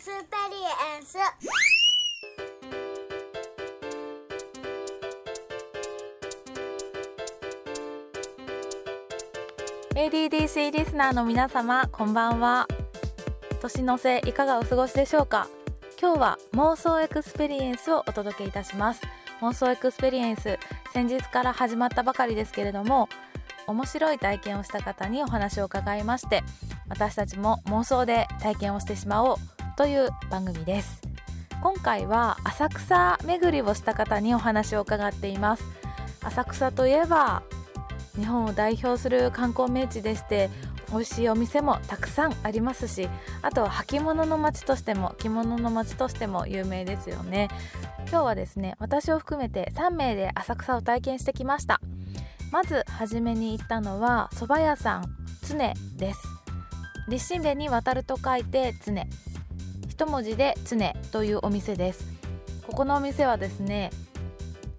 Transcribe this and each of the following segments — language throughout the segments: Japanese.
スペリエンス。ADDC リスナーの皆様こんばんは。年の瀬いかがお過ごしでしょうか？今日は妄想エクスペリエンスをお届けいたします。妄想エクスペリエンス先日から始まったばかりですけれども面白い体験をした方にお話を伺いまして私たちも妄想で体験をしてしまおう。という番組です。今回は浅草巡りをした方にお話を伺っています。浅草といえば日本を代表する観光名地でして美味しいお店もたくさんありますしあとは履物の街としても着物の街としても有名ですよね。今日はですね私を含めて3名で浅草を体験してきました。まず初めに行ったのは蕎麦屋さん常です。立身弁に渡ると書いて常。一文字で常というお店です。ここのお店はですね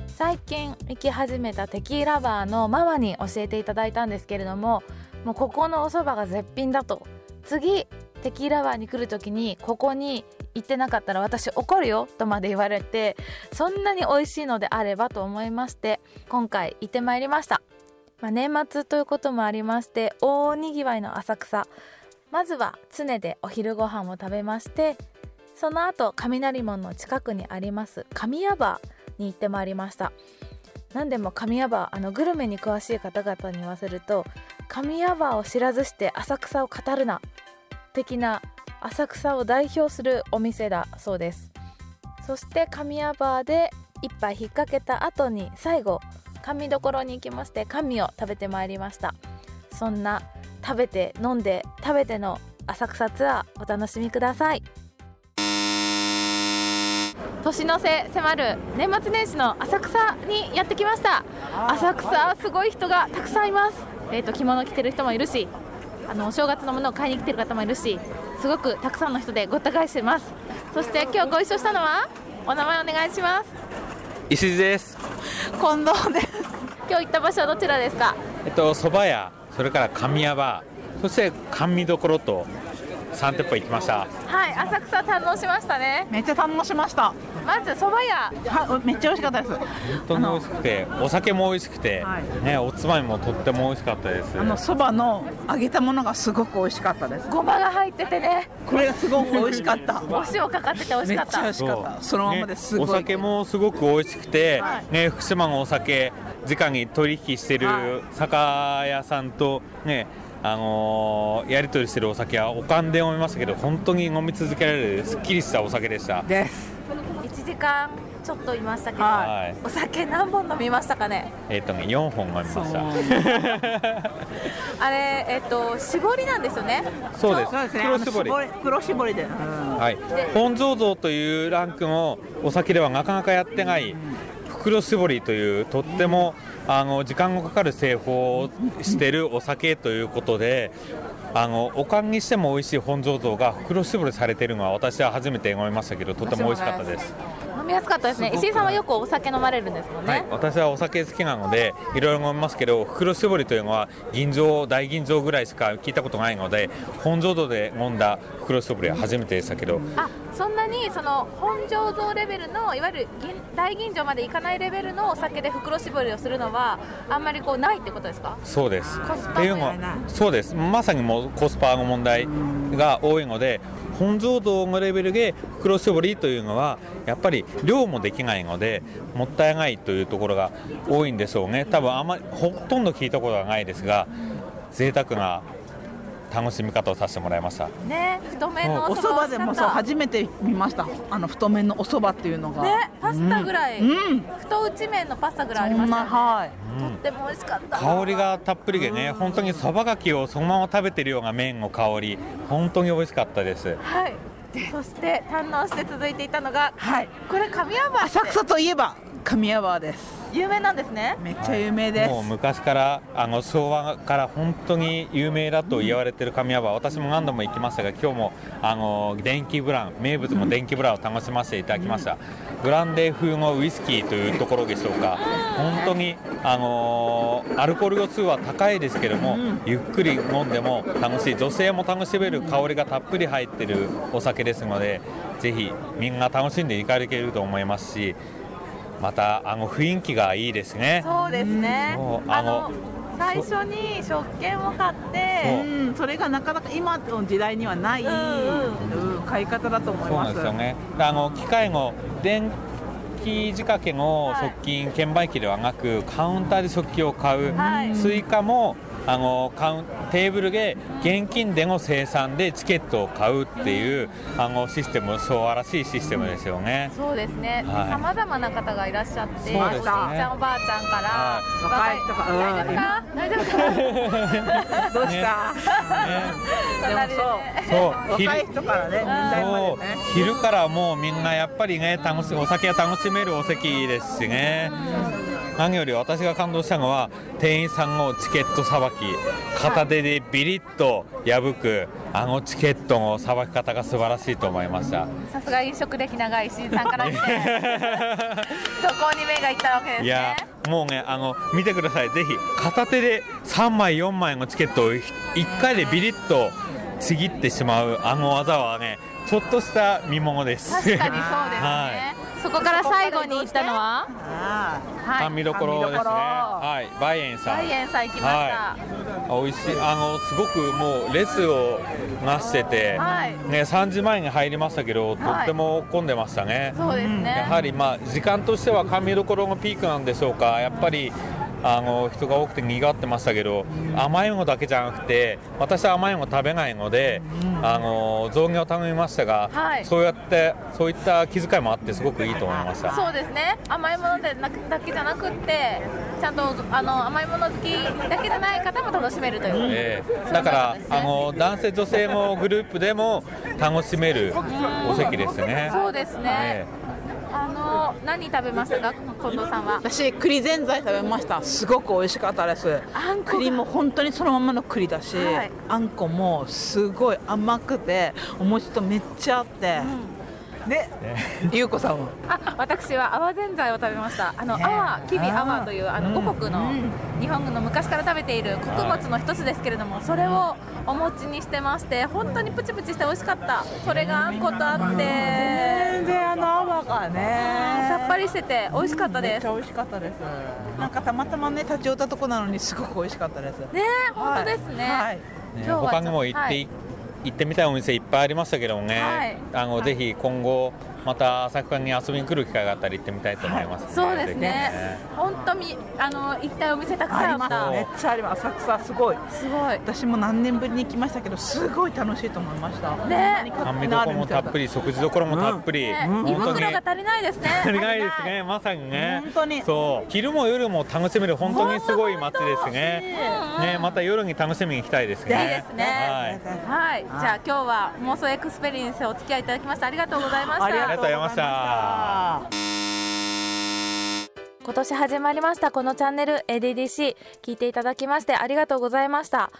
最近行き始めたテキーラバーのママに教えていただいたんですけれどももうここのお蕎麦が絶品だと。次テキーラバーに来る時にここに行ってなかったら私怒るよとまで言われてそんなに美味しいのであればと思いまして今回行ってまいりました、まあ、年末ということもありまして大にぎわいの浅草。まずは常でお昼ご飯を食べましてその後雷門の近くにあります神谷バーに行ってまいりました。何でも神谷バーあのグルメに詳しい方々に言わせると神谷バーを知らずして浅草を語るな的な浅草を代表するお店だそうです。そして神谷バーで一杯引っ掛けた後に最後神どころに行きまして神を食べてまいりました。そんな食べて飲んで食べての浅草ツアーお楽しみください。年の瀬迫る年末年始の浅草にやってきました。浅草すごい人がたくさんいます。えっ、と着物着てる人もいるしあのお正月のものを買いに来てる方もいるしすごくたくさんの人でごった返してます。そして今日ご一緒したのはお名前お願いします。石地です。近藤です。今日行った場所はどちらですか？えっと蕎麦屋、それから神谷バー、そして甘味どころと三店舗行きました。はい浅草堪能しましたね。めっちゃ堪能しました。まず蕎麦屋は、めっちゃ美味しかったです。本当に美味しくて、お酒も美味しくて、はいねおつまみもとっても美味しかったです。あのそばの揚げたものがすごく美味しかったです。ごまが入っててねこれがすごく美味しかった。お塩かかってて美味しかっためっちゃ美味しかった。そのままですごい。ねお酒もすごく美味しくて、はいね福島のお酒直に取引してはる酒屋さんとね。あのーやり取りしてるお酒はおかんで飲みましたけど本当に飲み続けられるすっきりしたお酒でしたです。1時間ちょっといましたけど、ははい。お酒何本飲みましたかね？えっ、とね4本飲みました。あれえっ、と絞りなんですよね？そうです。ですね。黒絞り。黒絞りで。うん。はい、本醸造というランクのお酒ではなかなかやってない袋絞りというとってもあの時間のかかる製法をしてるお酒ということであのおかんにしても美味しい本醸造が袋絞りされているのは私は初めて飲みましたけどとても美味しかったです、飲みやすかったですね。石井さんはよくお酒飲まれるんですもんね、はい、私はお酒好きなのでいろいろ飲みますけど袋絞りというのは吟醸大吟醸ぐらいしか聞いたことないので本醸造で飲んだ袋絞りは初めてでしたけど。あそんなにその本醸造レベルのいわゆる銀大吟醸までいかないレベルのお酒で袋絞りをするのはあんまりこうないってことですか？そうです。っていうのはそうです。まさにもコスパの問題が多いので、本醸造のレベルで袋絞りというのはやっぱり量もできないのでもったいないというところが多いんでしょうね。多分あまりほとんど聞いたことはないですが、贅沢な楽しみ方をさせてもらいました。ね太麺のお蕎麦でもそう初めて見ました。あの太麺のお蕎麦っていうのが。ねパスタぐらい、うん。太打ち麺のパスタぐらいありましたよねはい。とっても美味しかった香りがたっぷりでね、本当にそばがきをそのまま食べてるような麺の香り、本当に美味しかったです。はいそして堪能して続いていたのがはい。これ神谷バーって浅草といえば神谷バーです。有名なんですね。めっちゃ有名です、もう昔からあの昭和から本当に有名だと言われてる神谷は私も何度も行きましたが今日もあの電気ブラン名物の電気ブランを楽しませていただきました、ブランデー風のウイスキーというところでしょうか。本当にあのアルコール度数は高いですけども、ゆっくり飲んでも楽しい。女性も楽しめる香りがたっぷり入ってるお酒ですのでぜひみんな楽しんでいただけると思いますしまたあの雰囲気がいいですね。そうですね。あの最初に食券を買ってう。ん、それがなかなか今の時代にはない、うん。うん買い方だと思いそうなますんですよね。であの機械の電気仕掛けの食券券売機ではなく、カウンターで食券を買う、はい。スイカもあのカウンテーブルで現金での精算でチケットを買うっていうあのシステム素晴らしいシステムですよね。そうですね。はい。さまざまな方がいらっしゃって、ね。おじいちゃんおばあちゃんから、は若い人がうん。大丈夫か大丈夫かどうした、ね隣でねそう。昼若い人からねそう。昼からもうみんなやっぱりね楽しお酒が楽しめるお席ですしね何より私が感動したのは店員さんのチケットさばき片手でビリッと破くあのチケットのさばき方が素晴らしいと思いました。さすが飲食歴長い新さんから見て。そこに目がいったわけですね。いやもうねあの見てください。ぜひ片手で3枚4枚のチケットを1回でビリッとちぎってしまうあの技はねちょっとした見ものです。確かにそうですね、はそこから最後に行ったのは？あはい甘味どころですね。はい、バイエンさん。大円さん行きましたあ美味しい。あのすごくもう列をなしてて、はいね3時前に入りましたけど、とはいっても混んでましたね。そうですね、やはりまあ時間としては甘味どころのピークなんでしょうか。やっぱり。あの人が多くて賑わってましたけど甘いものだけじゃなくて私は甘いもの食べないので、あの雑煮を頼みましたが、はい。そうやってそういった気遣いもあってすごくいいと思いました。そうですね。甘いものでなくだけじゃなくってちゃんとあの甘いもの好きだけじゃない方も楽しめるという、ええ。だから、あの男性女性のグループでも楽しめるお席ですね。そうですね、えあの何食べましたか？近藤さんは。私栗ぜんざい食べました。すごく美味しかったです。あんこが。栗も本当にそのままの栗だし、はい。あんこもすごい甘くてお餅とめっちゃあって、で、ゆうこさんは？あ私は泡ぜんざいを食べました。あのね泡きび泡というあのうん。五穀のうん。日本の昔から食べている穀物の一つですけれどもそれをお餅にしてまして本当にプチプチして美味しかった。それがあんことあって全然あの泡がねさっぱりしてて美味しかったです。めっちゃ美味しかったです。なんかたまたまね立ち寄ったとこなのにすごく美味しかったです。ね本当ですね、はい。ね今日は他にも行って、はい。行ってみたいお店いっぱいありましたけどもね、はい。あのはい。ぜひ今後また浅草に遊びに来る機会があったら行ってみたいと思います、そうですね。本当みあの行きたいお店たくさん。あっためっちゃあります。浅草すごい。すごい。私も何年ぶりに行きましたけどすごい楽しいと思いました。ね。甘味どころもたっぷり食事どころもたっぷり、ね。本当に胃袋が足りないですね。足りないですね。まさにね。本当に。そう。昼も夜も楽しめる本当にすごい街ですね。うんねまた夜に楽しみに行きたいですね。いいですね。はい。はい、じゃあ今日は妄想エクスペリエンスお付き合いいただきましてありがとうございました。ありがとうございました。今年始まりましたこのチャンネル ADDC 聞いていただきましてありがとうございました。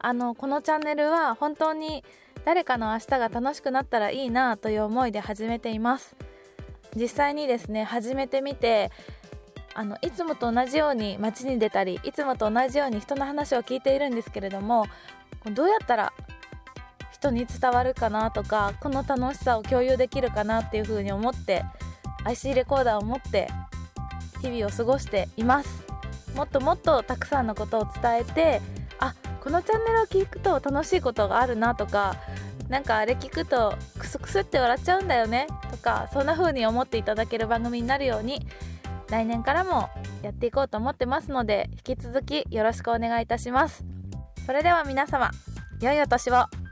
あのこのチャンネルは本当に誰かの明日が楽しくなったらいいなという思いで始めています。実際にですね始めてみてあのいつもと同じように街に出たりいつもと同じように人の話を聞いているんですけれどもどうやったら人に伝わるかなとかこの楽しさを共有できるかなっていうふうに思って IC レコーダーを持って日々を過ごしています。もっともっとたくさんのことを伝えてあこのチャンネルを聞くと楽しいことがあるなとかなんかあれ聞くとクスクスって笑っちゃうんだよねとかそんな風に思っていただける番組になるように来年からもやっていこうと思ってますので引き続きよろしくお願いいたします。それでは皆様良いお年を。